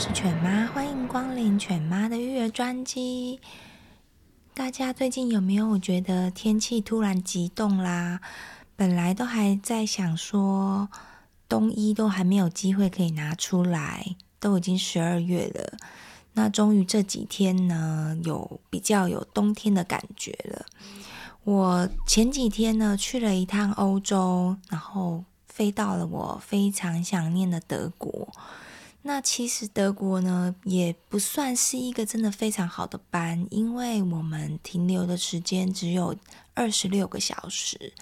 是犬妈，欢迎光临犬妈的育儿专机。大家最近有没有觉得天气突然急冻啦？本来都还在想说。冬衣都还没有机会可以拿出来，都已经十二月了。那终于这几天呢，有比较有冬天的感觉了。我前几天呢去了一趟欧洲，然后飞到了我非常想念的德国。那其实德国呢也不算是一个真的非常好的班，因为我们停留的时间只有二十六个小时，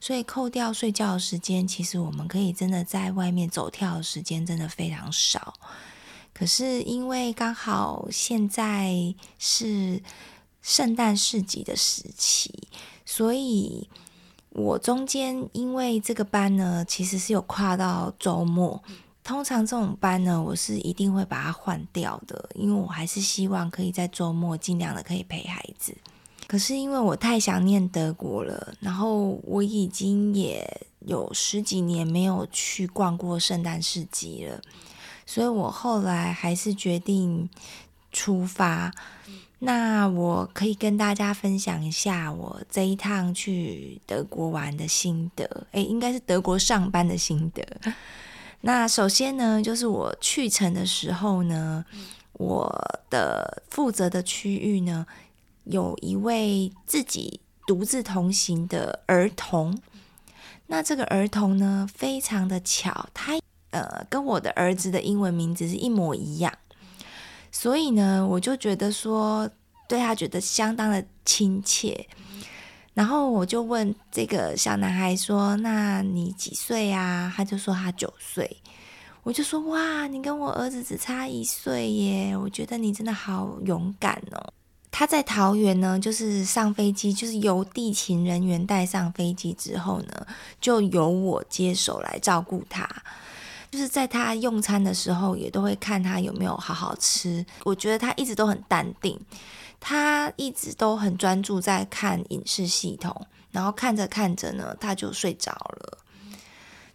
所以扣掉睡觉的时间，其实我们可以真的在外面走跳的时间真的非常少。可是因为刚好现在是圣诞市集的时期，所以我中间因为这个班呢，其实是有跨到周末。通常这种班呢，我是一定会把它换掉的，因为我还是希望可以在周末尽量的可以陪孩子。可是因为我太想念德国了，然后我已经也有十几年没有去逛过圣诞市集了，所以我后来还是决定出发。那我可以跟大家分享一下我这一趟去德国玩的心得，诶，应该是德国上班的心得。那首先呢，就是我去程的时候呢，我的负责的区域呢，有一位自己独自同行的儿童。那这个儿童呢，非常的巧，他呃跟我的儿子的英文名字是一模一样，所以呢，我就觉得说对他觉得相当的亲切。然后我就问这个小男孩说：“那你几岁啊？”他就说他九岁。我就说：“哇，你跟我儿子只差一岁耶！我觉得你真的好勇敢哦。”他在桃园呢，就是上飞机，就是由地勤人员带上飞机之后呢，就由我接手来照顾他。就是在他用餐的时候，也都会看他有没有好好吃。我觉得他一直都很淡定。他一直都很专注在看影视系统，然后看着看着呢，他就睡着了。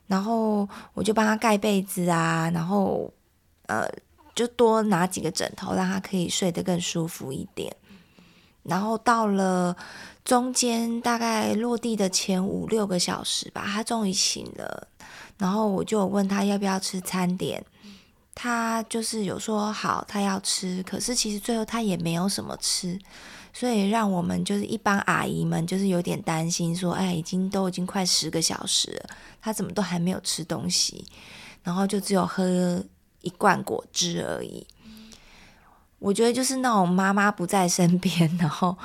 然后我就帮他盖被子啊，然后呃，就多拿几个枕头，让他可以睡得更舒服一点。然后到了中间，大概落地的前五六个小时吧，他终于醒了。然后我就问他要不要吃餐点。他就是有说好，他要吃，可是其实最后他也没有什么吃，所以让我们就是一帮阿姨们就是有点担心，说，哎，已经都已经快十个小时了，他怎么都还没有吃东西，然后就只有喝一罐果汁而已。我觉得就是那种妈妈不在身边，然后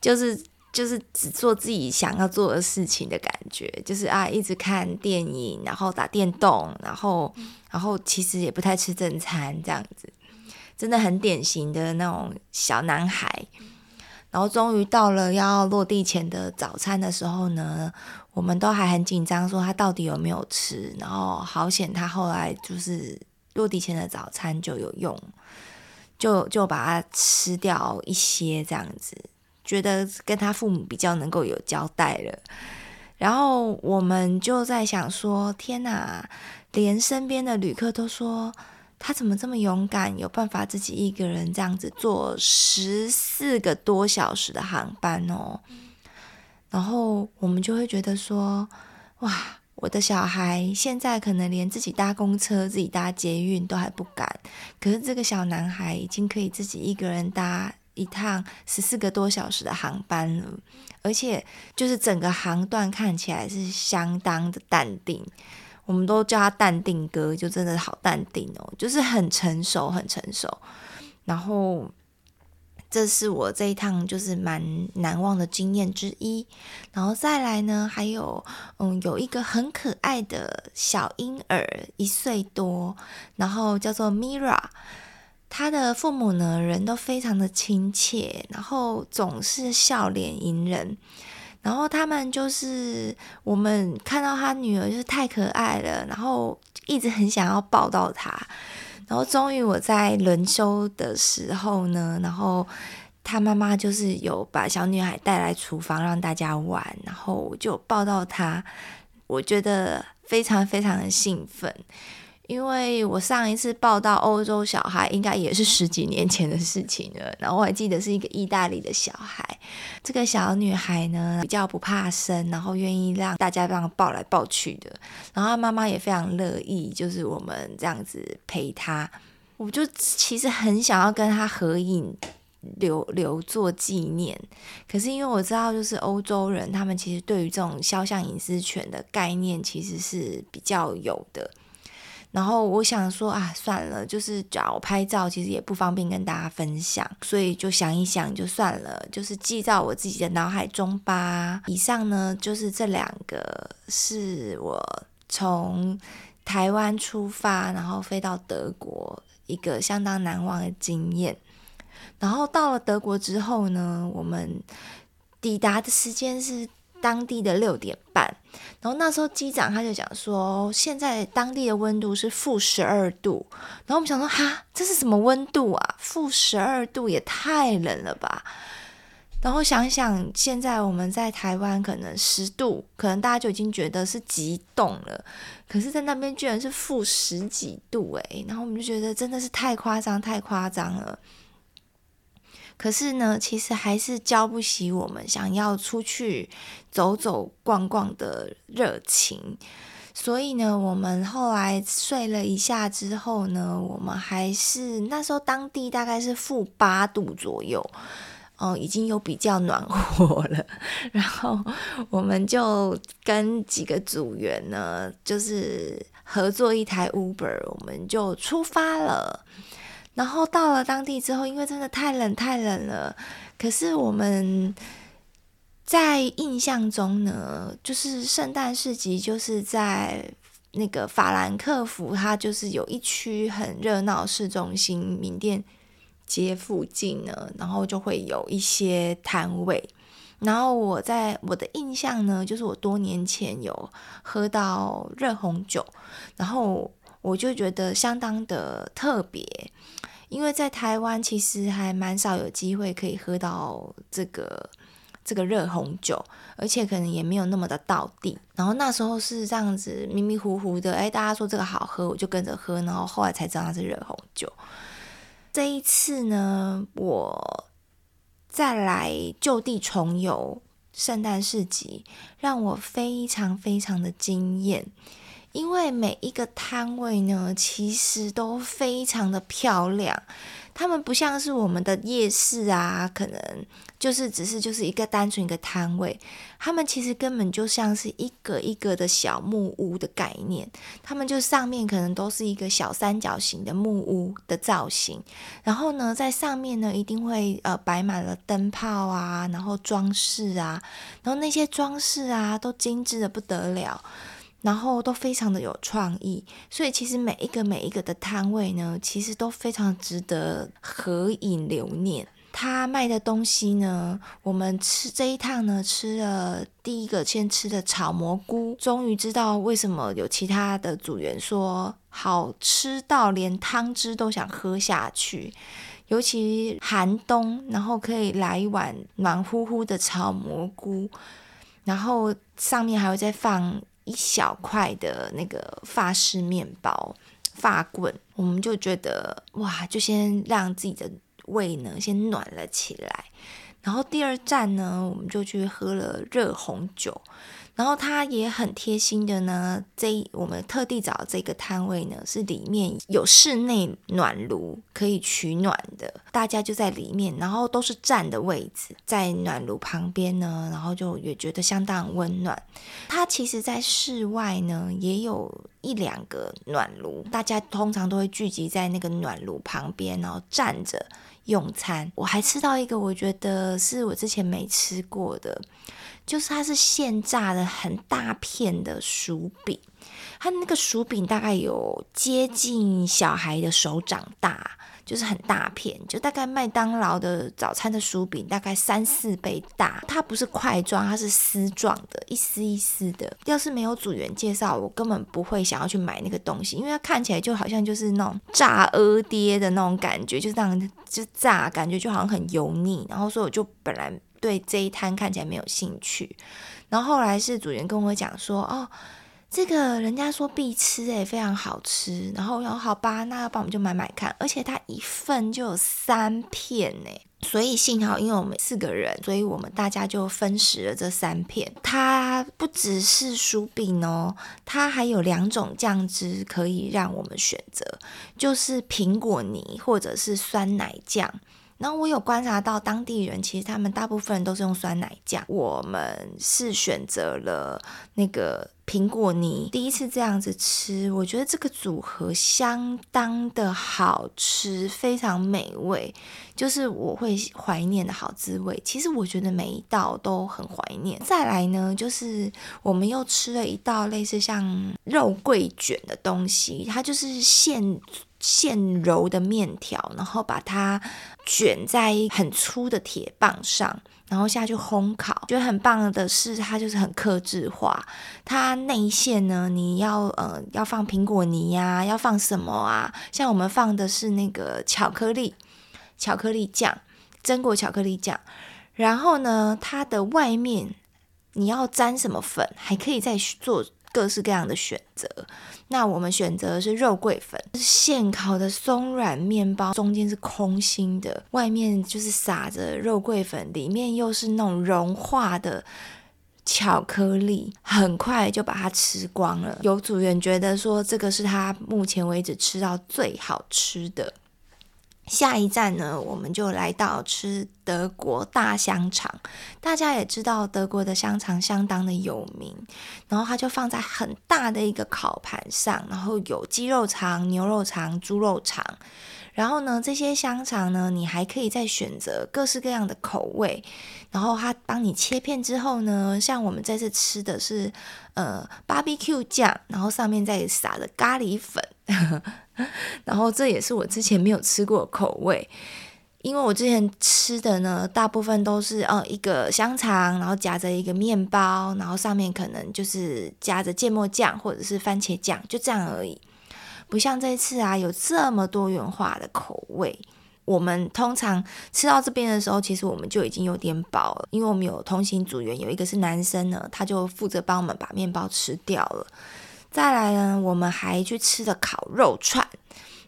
就是。就是只做自己想要做的事情的感觉，就是啊，一直看电影，然后打电动，然后，然后其实也不太吃正餐，这样子，真的很典型的那种小男孩。然后终于到了要落地前的早餐的时候呢，我们都还很紧张，说他到底有没有吃。然后好险，他后来就是落地前的早餐就有用，就就把它吃掉一些这样子。觉得跟他父母比较能够有交代了，然后我们就在想说：天哪，连身边的旅客都说他怎么这么勇敢，有办法自己一个人这样子坐十四个多小时的航班哦。然后我们就会觉得说：哇，我的小孩现在可能连自己搭公车、自己搭捷运都还不敢，可是这个小男孩已经可以自己一个人搭。一趟十四个多小时的航班了，而且就是整个航段看起来是相当的淡定，我们都叫他淡定哥，就真的好淡定哦，就是很成熟，很成熟。然后这是我这一趟就是蛮难忘的经验之一。然后再来呢，还有嗯，有一个很可爱的小婴儿，一岁多，然后叫做 Mira。他的父母呢，人都非常的亲切，然后总是笑脸迎人。然后他们就是我们看到他女儿就是太可爱了，然后一直很想要抱到他。然后终于我在轮休的时候呢，然后他妈妈就是有把小女孩带来厨房让大家玩，然后我就抱到她，我觉得非常非常的兴奋。因为我上一次抱到欧洲小孩，应该也是十几年前的事情了。然后我还记得是一个意大利的小孩，这个小女孩呢比较不怕生，然后愿意让大家这样抱来抱去的。然后她妈妈也非常乐意，就是我们这样子陪她。我就其实很想要跟她合影，留留作纪念。可是因为我知道，就是欧洲人他们其实对于这种肖像隐私权的概念其实是比较有的。然后我想说啊，算了，就是找拍照，其实也不方便跟大家分享，所以就想一想，就算了，就是记在我自己的脑海中吧。以上呢，就是这两个是我从台湾出发，然后飞到德国一个相当难忘的经验。然后到了德国之后呢，我们抵达的时间是。当地的六点半，然后那时候机长他就讲说，现在当地的温度是负十二度，然后我们想说，哈，这是什么温度啊？负十二度也太冷了吧？然后想想，现在我们在台湾可能十度，可能大家就已经觉得是极冻了，可是，在那边居然是负十几度，诶，然后我们就觉得真的是太夸张，太夸张了。可是呢，其实还是浇不熄我们想要出去走走逛逛的热情。所以呢，我们后来睡了一下之后呢，我们还是那时候当地大概是负八度左右，哦，已经有比较暖和了。然后我们就跟几个组员呢，就是合作一台 Uber，我们就出发了。然后到了当地之后，因为真的太冷太冷了，可是我们在印象中呢，就是圣诞市集就是在那个法兰克福，它就是有一区很热闹市中心名店街附近呢，然后就会有一些摊位。然后我在我的印象呢，就是我多年前有喝到热红酒，然后我就觉得相当的特别。因为在台湾其实还蛮少有机会可以喝到这个这个热红酒，而且可能也没有那么的道地。然后那时候是这样子迷迷糊糊的，哎，大家说这个好喝，我就跟着喝，然后后来才知道它是热红酒。这一次呢，我再来就地重游圣诞市集，让我非常非常的惊艳。因为每一个摊位呢，其实都非常的漂亮。他们不像是我们的夜市啊，可能就是只是就是一个单纯一个摊位。他们其实根本就像是一个一个的小木屋的概念。他们就上面可能都是一个小三角形的木屋的造型。然后呢，在上面呢，一定会呃摆满了灯泡啊，然后装饰啊，然后那些装饰啊，都精致的不得了。然后都非常的有创意，所以其实每一个每一个的摊位呢，其实都非常值得合影留念。他卖的东西呢，我们吃这一趟呢，吃了第一个先吃的炒蘑菇，终于知道为什么有其他的组员说好吃到连汤汁都想喝下去，尤其寒冬，然后可以来一碗暖乎乎的炒蘑菇，然后上面还会再放。一小块的那个法式面包、发棍，我们就觉得哇，就先让自己的胃呢先暖了起来。然后第二站呢，我们就去喝了热红酒。然后他也很贴心的呢，这我们特地找这个摊位呢，是里面有室内暖炉可以取暖的，大家就在里面，然后都是站的位置，在暖炉旁边呢，然后就也觉得相当温暖。它其实，在室外呢，也有一两个暖炉，大家通常都会聚集在那个暖炉旁边，然后站着。用餐。我还吃到一个，我觉得是我之前没吃过的，就是它是现炸的很大片的薯饼，它那个薯饼大概有接近小孩的手掌大。就是很大片，就大概麦当劳的早餐的薯饼大概三四倍大。它不是块状，它是丝状的，一丝一丝的。要是没有组员介绍，我根本不会想要去买那个东西，因为它看起来就好像就是那种炸鹅爹的那种感觉，就是这样就炸，感觉就好像很油腻。然后所以我就本来对这一摊看起来没有兴趣。然后后来是主人跟我讲说，哦。这个人家说必吃诶，非常好吃。然后，然后好吧，那要不然我们就买买看。而且它一份就有三片呢，所以幸好因为我们四个人，所以我们大家就分食了这三片。它不只是薯饼哦，它还有两种酱汁可以让我们选择，就是苹果泥或者是酸奶酱。然后我有观察到当地人，其实他们大部分人都是用酸奶酱，我们是选择了那个苹果泥。第一次这样子吃，我觉得这个组合相当的好吃，非常美味，就是我会怀念的好滋味。其实我觉得每一道都很怀念。再来呢，就是我们又吃了一道类似像肉桂卷的东西，它就是现。现揉的面条，然后把它卷在很粗的铁棒上，然后下去烘烤。觉得很棒的是，它就是很克制化。它内馅呢，你要呃要放苹果泥呀、要放什么啊？像我们放的是那个巧克力，巧克力酱，榛果巧克力酱。然后呢，它的外面你要沾什么粉，还可以再做。各式各样的选择，那我们选择的是肉桂粉，是现烤的松软面包，中间是空心的，外面就是撒着肉桂粉，里面又是那种融化的巧克力，很快就把它吃光了。有组员觉得说，这个是他目前为止吃到最好吃的。下一站呢，我们就来到吃德国大香肠。大家也知道，德国的香肠相当的有名，然后它就放在很大的一个烤盘上，然后有鸡肉肠、牛肉肠、猪肉肠。然后呢，这些香肠呢，你还可以再选择各式各样的口味。然后它帮你切片之后呢，像我们这次吃的是呃 barbecue 酱，然后上面再撒了咖喱粉。然后这也是我之前没有吃过口味，因为我之前吃的呢，大部分都是呃一个香肠，然后夹着一个面包，然后上面可能就是夹着芥末酱或者是番茄酱，就这样而已。不像这次啊，有这么多元化的口味。我们通常吃到这边的时候，其实我们就已经有点饱了，因为我们有同行组员，有一个是男生呢，他就负责帮我们把面包吃掉了。再来呢，我们还去吃了烤肉串，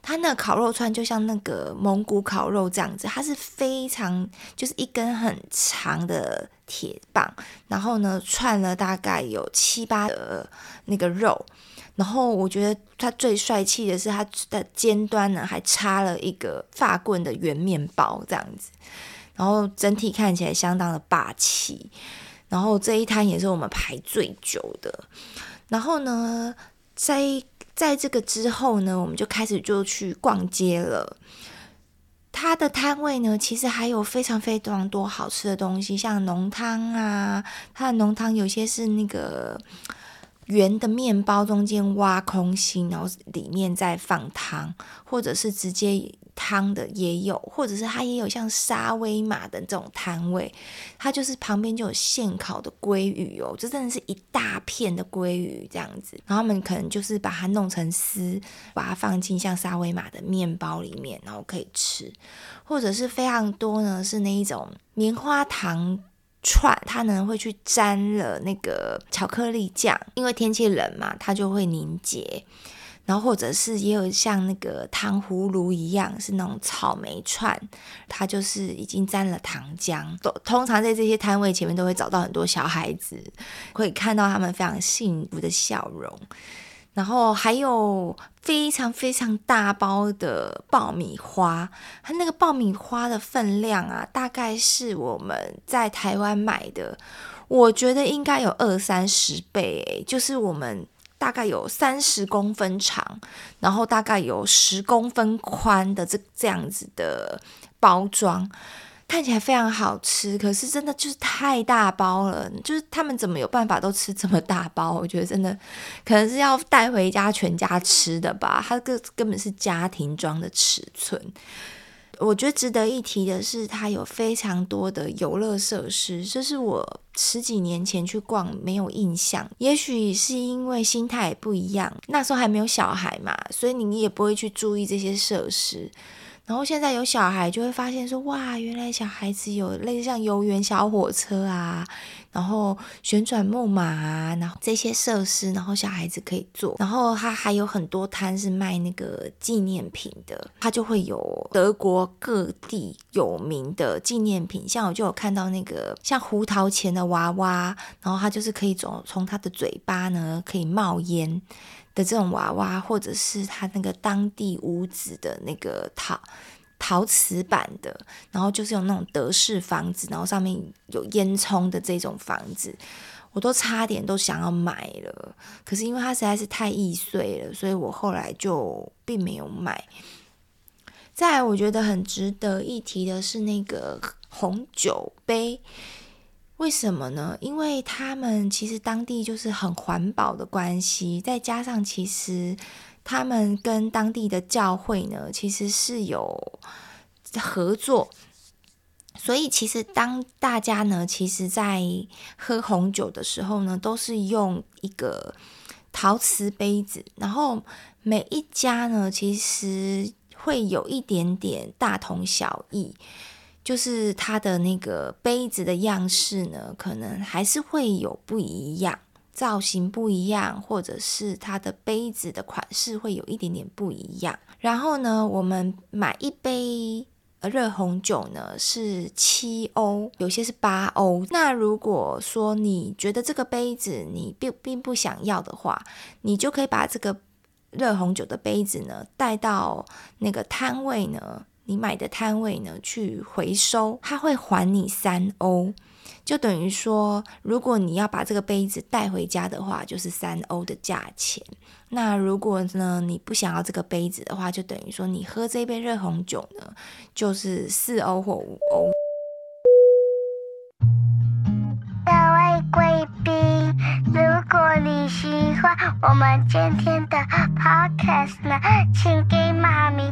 它那烤肉串就像那个蒙古烤肉这样子，它是非常就是一根很长的铁棒，然后呢串了大概有七八个那个肉，然后我觉得它最帅气的是它的尖端呢还插了一个发棍的圆面包这样子，然后整体看起来相当的霸气，然后这一摊也是我们排最久的。然后呢，在在这个之后呢，我们就开始就去逛街了。它的摊位呢，其实还有非常非常多好吃的东西，像浓汤啊，它的浓汤有些是那个圆的面包中间挖空心，然后里面再放汤，或者是直接。汤的也有，或者是它也有像沙威玛的这种摊位，它就是旁边就有现烤的鲑鱼哦，这真的是一大片的鲑鱼这样子，然后他们可能就是把它弄成丝，把它放进像沙威玛的面包里面，然后可以吃，或者是非常多呢，是那一种棉花糖串，它呢会去沾了那个巧克力酱，因为天气冷嘛，它就会凝结。然后或者是也有像那个糖葫芦一样，是那种草莓串，它就是已经沾了糖浆。通常在这些摊位前面都会找到很多小孩子，会看到他们非常幸福的笑容。然后还有非常非常大包的爆米花，它那个爆米花的分量啊，大概是我们在台湾买的，我觉得应该有二三十倍，就是我们。大概有三十公分长，然后大概有十公分宽的这这样子的包装。看起来非常好吃，可是真的就是太大包了。就是他们怎么有办法都吃这么大包？我觉得真的可能是要带回家全家吃的吧。它个根本是家庭装的尺寸。我觉得值得一提的是，它有非常多的游乐设施，这是我十几年前去逛没有印象。也许是因为心态不一样，那时候还没有小孩嘛，所以你也不会去注意这些设施。然后现在有小孩，就会发现说，哇，原来小孩子有类似像游园小火车啊，然后旋转木马啊，然后这些设施，然后小孩子可以坐。然后它还有很多摊是卖那个纪念品的，它就会有德国各地有名的纪念品，像我就有看到那个像胡桃钳的娃娃，然后它就是可以从从它的嘴巴呢可以冒烟。的这种娃娃，或者是他那个当地屋子的那个陶陶瓷版的，然后就是有那种德式房子，然后上面有烟囱的这种房子，我都差点都想要买了，可是因为它实在是太易碎了，所以我后来就并没有买。再来，我觉得很值得一提的是那个红酒杯。为什么呢？因为他们其实当地就是很环保的关系，再加上其实他们跟当地的教会呢，其实是有合作，所以其实当大家呢，其实在喝红酒的时候呢，都是用一个陶瓷杯子，然后每一家呢，其实会有一点点大同小异。就是它的那个杯子的样式呢，可能还是会有不一样，造型不一样，或者是它的杯子的款式会有一点点不一样。然后呢，我们买一杯热红酒呢是七欧，有些是八欧。那如果说你觉得这个杯子你并并不想要的话，你就可以把这个热红酒的杯子呢带到那个摊位呢。你买的摊位呢，去回收，他会还你三欧，就等于说，如果你要把这个杯子带回家的话，就是三欧的价钱。那如果呢，你不想要这个杯子的话，就等于说，你喝这杯热红酒呢，就是四欧或五欧。各位贵宾，如果你喜欢我们今天的 podcast 呢，请给妈咪。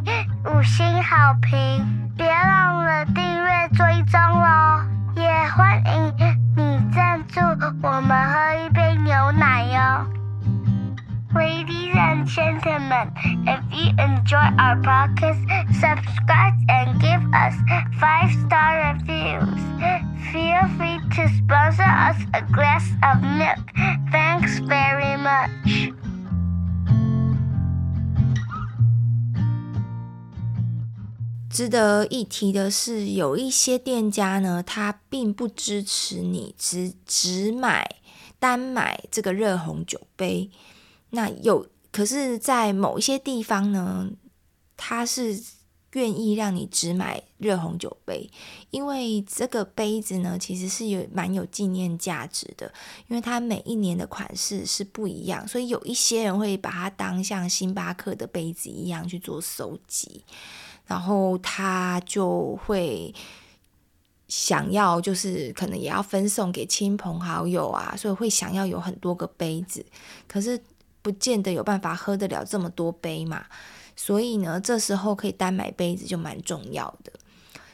五星好评，别忘了订阅追踪哦！也欢迎你赞助我们喝一杯牛奶哟。Ladies and gentlemen, if you enjoy our podcast, subscribe and give us five star reviews. Feel free to sponsor us a glass of milk. Thanks very much. 值得一提的是，有一些店家呢，他并不支持你只只买单买这个热红酒杯。那有，可是，在某一些地方呢，他是愿意让你只买热红酒杯，因为这个杯子呢，其实是有蛮有纪念价值的，因为它每一年的款式是不一样，所以有一些人会把它当像星巴克的杯子一样去做收集。然后他就会想要，就是可能也要分送给亲朋好友啊，所以会想要有很多个杯子，可是不见得有办法喝得了这么多杯嘛。所以呢，这时候可以单买杯子就蛮重要的。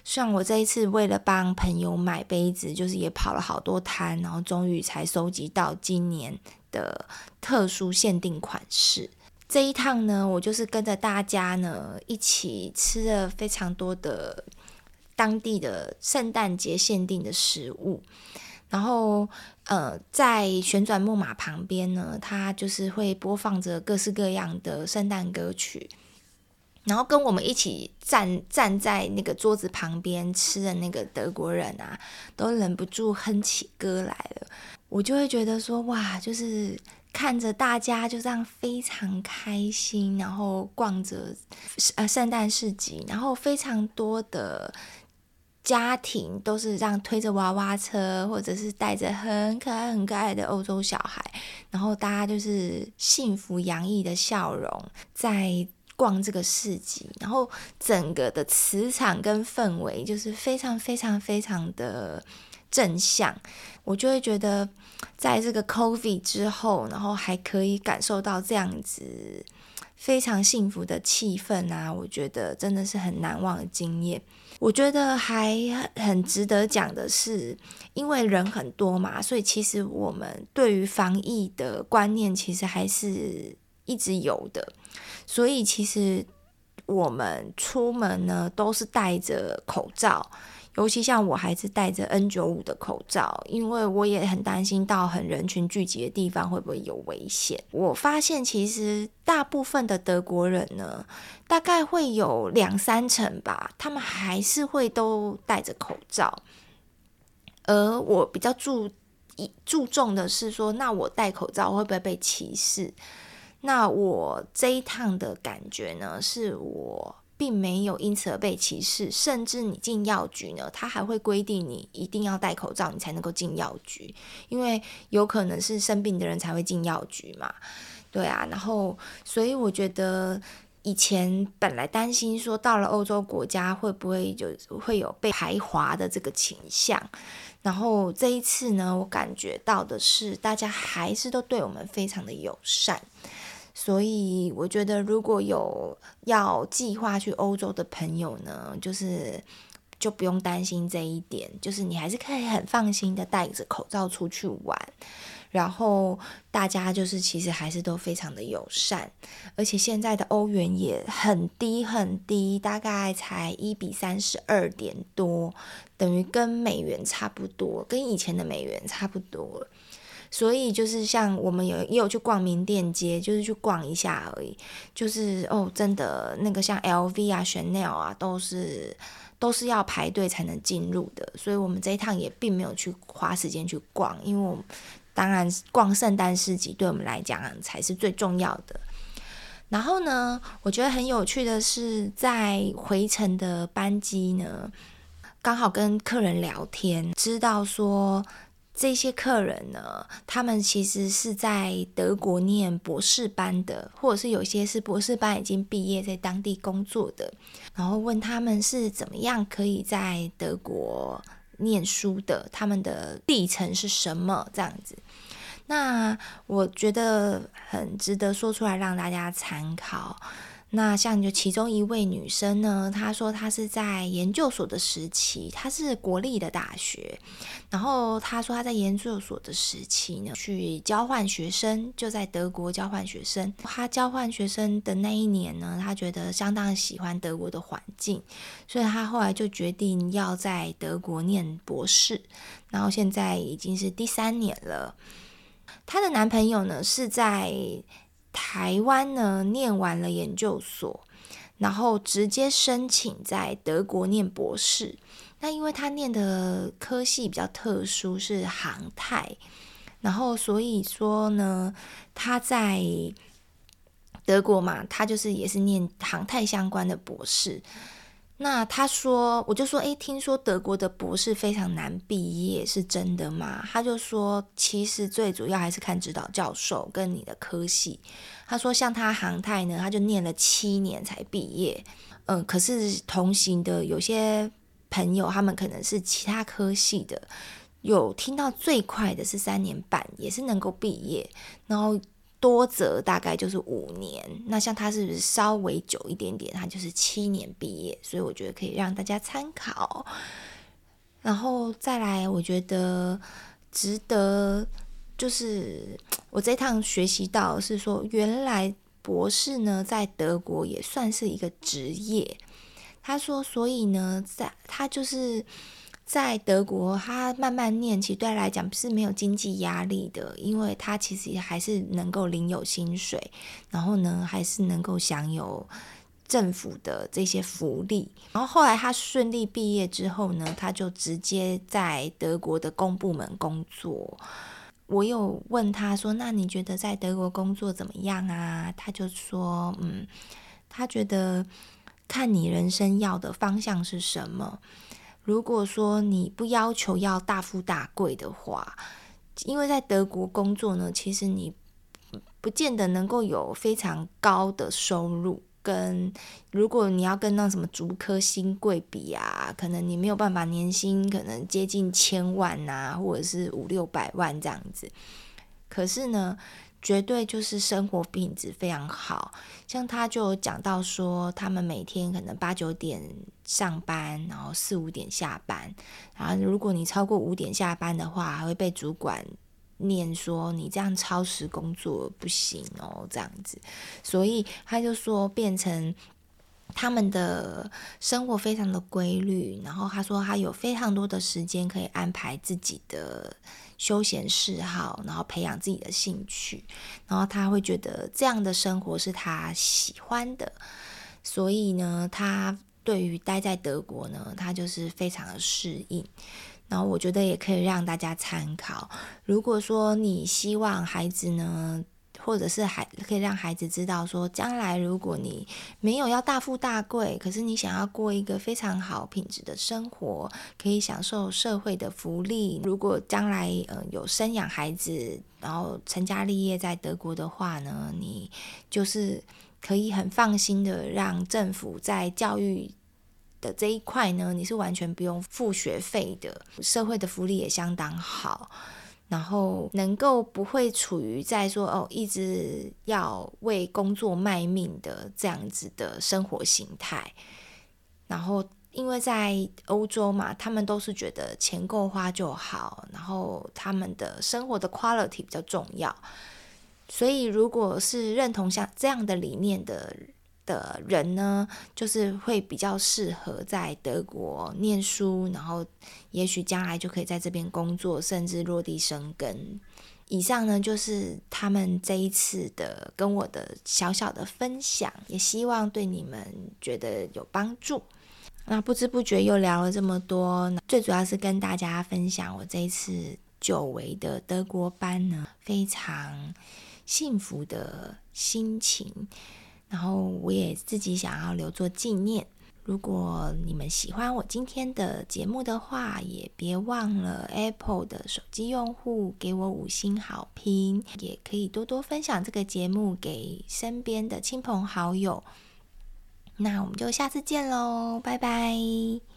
像我这一次为了帮朋友买杯子，就是也跑了好多摊，然后终于才收集到今年的特殊限定款式。这一趟呢，我就是跟着大家呢一起吃了非常多的当地的圣诞节限定的食物，然后呃，在旋转木马旁边呢，它就是会播放着各式各样的圣诞歌曲，然后跟我们一起站站在那个桌子旁边吃的那个德国人啊，都忍不住哼起歌来了，我就会觉得说哇，就是。看着大家就这样非常开心，然后逛着呃圣诞市集，然后非常多的家庭都是这样推着娃娃车，或者是带着很可爱、很可爱的欧洲小孩，然后大家就是幸福洋溢的笑容在逛这个市集，然后整个的磁场跟氛围就是非常、非常、非常的正向，我就会觉得在这个 COVID 之后，然后还可以感受到这样子。非常幸福的气氛啊，我觉得真的是很难忘的经验。我觉得还很值得讲的是，因为人很多嘛，所以其实我们对于防疫的观念其实还是一直有的。所以其实我们出门呢，都是戴着口罩。尤其像我还是戴着 N95 的口罩，因为我也很担心到很人群聚集的地方会不会有危险。我发现其实大部分的德国人呢，大概会有两三成吧，他们还是会都戴着口罩。而我比较注注重的是说，那我戴口罩会不会被歧视？那我这一趟的感觉呢，是我。并没有因此而被歧视，甚至你进药局呢，他还会规定你一定要戴口罩，你才能够进药局，因为有可能是生病的人才会进药局嘛，对啊，然后所以我觉得以前本来担心说到了欧洲国家会不会就会有被排华的这个倾向，然后这一次呢，我感觉到的是大家还是都对我们非常的友善。所以我觉得，如果有要计划去欧洲的朋友呢，就是就不用担心这一点，就是你还是可以很放心的戴着口罩出去玩，然后大家就是其实还是都非常的友善，而且现在的欧元也很低很低，大概才一比三十二点多，等于跟美元差不多，跟以前的美元差不多。所以就是像我们有也有去逛名店街，就是去逛一下而已。就是哦，真的那个像 LV 啊、Chanel 啊，都是都是要排队才能进入的。所以我们这一趟也并没有去花时间去逛，因为我们当然逛圣诞市集对我们来讲才是最重要的。然后呢，我觉得很有趣的是，在回程的班机呢，刚好跟客人聊天，知道说。这些客人呢，他们其实是在德国念博士班的，或者是有些是博士班已经毕业，在当地工作的。然后问他们是怎么样可以在德国念书的，他们的历程是什么这样子。那我觉得很值得说出来让大家参考。那像就其中一位女生呢，她说她是在研究所的时期，她是国立的大学，然后她说她在研究所的时期呢，去交换学生，就在德国交换学生。她交换学生的那一年呢，她觉得相当喜欢德国的环境，所以她后来就决定要在德国念博士，然后现在已经是第三年了。她的男朋友呢是在。台湾呢，念完了研究所，然后直接申请在德国念博士。那因为他念的科系比较特殊，是航太，然后所以说呢，他在德国嘛，他就是也是念航太相关的博士。那他说，我就说，诶，听说德国的博士非常难毕业，是真的吗？他就说，其实最主要还是看指导教授跟你的科系。他说，像他航太呢，他就念了七年才毕业。嗯，可是同行的有些朋友，他们可能是其他科系的，有听到最快的是三年半，也是能够毕业，然后。多则大概就是五年，那像他是不是稍微久一点点？他就是七年毕业，所以我觉得可以让大家参考。然后再来，我觉得值得，就是 我这趟学习到是说，原来博士呢在德国也算是一个职业。他说，所以呢，在他就是。在德国，他慢慢念，其实对他来讲是没有经济压力的，因为他其实还是能够领有薪水，然后呢，还是能够享有政府的这些福利。然后后来他顺利毕业之后呢，他就直接在德国的公部门工作。我有问他说：“那你觉得在德国工作怎么样啊？”他就说：“嗯，他觉得看你人生要的方向是什么。”如果说你不要求要大富大贵的话，因为在德国工作呢，其实你不见得能够有非常高的收入。跟如果你要跟那什么竹科新贵比啊，可能你没有办法年薪可能接近千万啊，或者是五六百万这样子。可是呢，绝对就是生活品质非常好。像他就讲到说，他们每天可能八九点上班，然后四五点下班。然后如果你超过五点下班的话，还会被主管。念说你这样超时工作不行哦，这样子，所以他就说变成他们的生活非常的规律，然后他说他有非常多的时间可以安排自己的休闲嗜好，然后培养自己的兴趣，然后他会觉得这样的生活是他喜欢的，所以呢，他对于待在德国呢，他就是非常的适应。然后我觉得也可以让大家参考。如果说你希望孩子呢，或者是孩可以让孩子知道说，将来如果你没有要大富大贵，可是你想要过一个非常好品质的生活，可以享受社会的福利。如果将来呃有生养孩子，然后成家立业在德国的话呢，你就是可以很放心的让政府在教育。的这一块呢，你是完全不用付学费的，社会的福利也相当好，然后能够不会处于在说哦，一直要为工作卖命的这样子的生活形态。然后因为在欧洲嘛，他们都是觉得钱够花就好，然后他们的生活的 quality 比较重要，所以如果是认同像这样的理念的。的人呢，就是会比较适合在德国念书，然后也许将来就可以在这边工作，甚至落地生根。以上呢，就是他们这一次的跟我的小小的分享，也希望对你们觉得有帮助。那不知不觉又聊了这么多，最主要是跟大家分享我这一次久违的德国班呢，非常幸福的心情。然后我也自己想要留作纪念。如果你们喜欢我今天的节目的话，也别忘了 Apple 的手机用户给我五星好评，也可以多多分享这个节目给身边的亲朋好友。那我们就下次见喽，拜拜。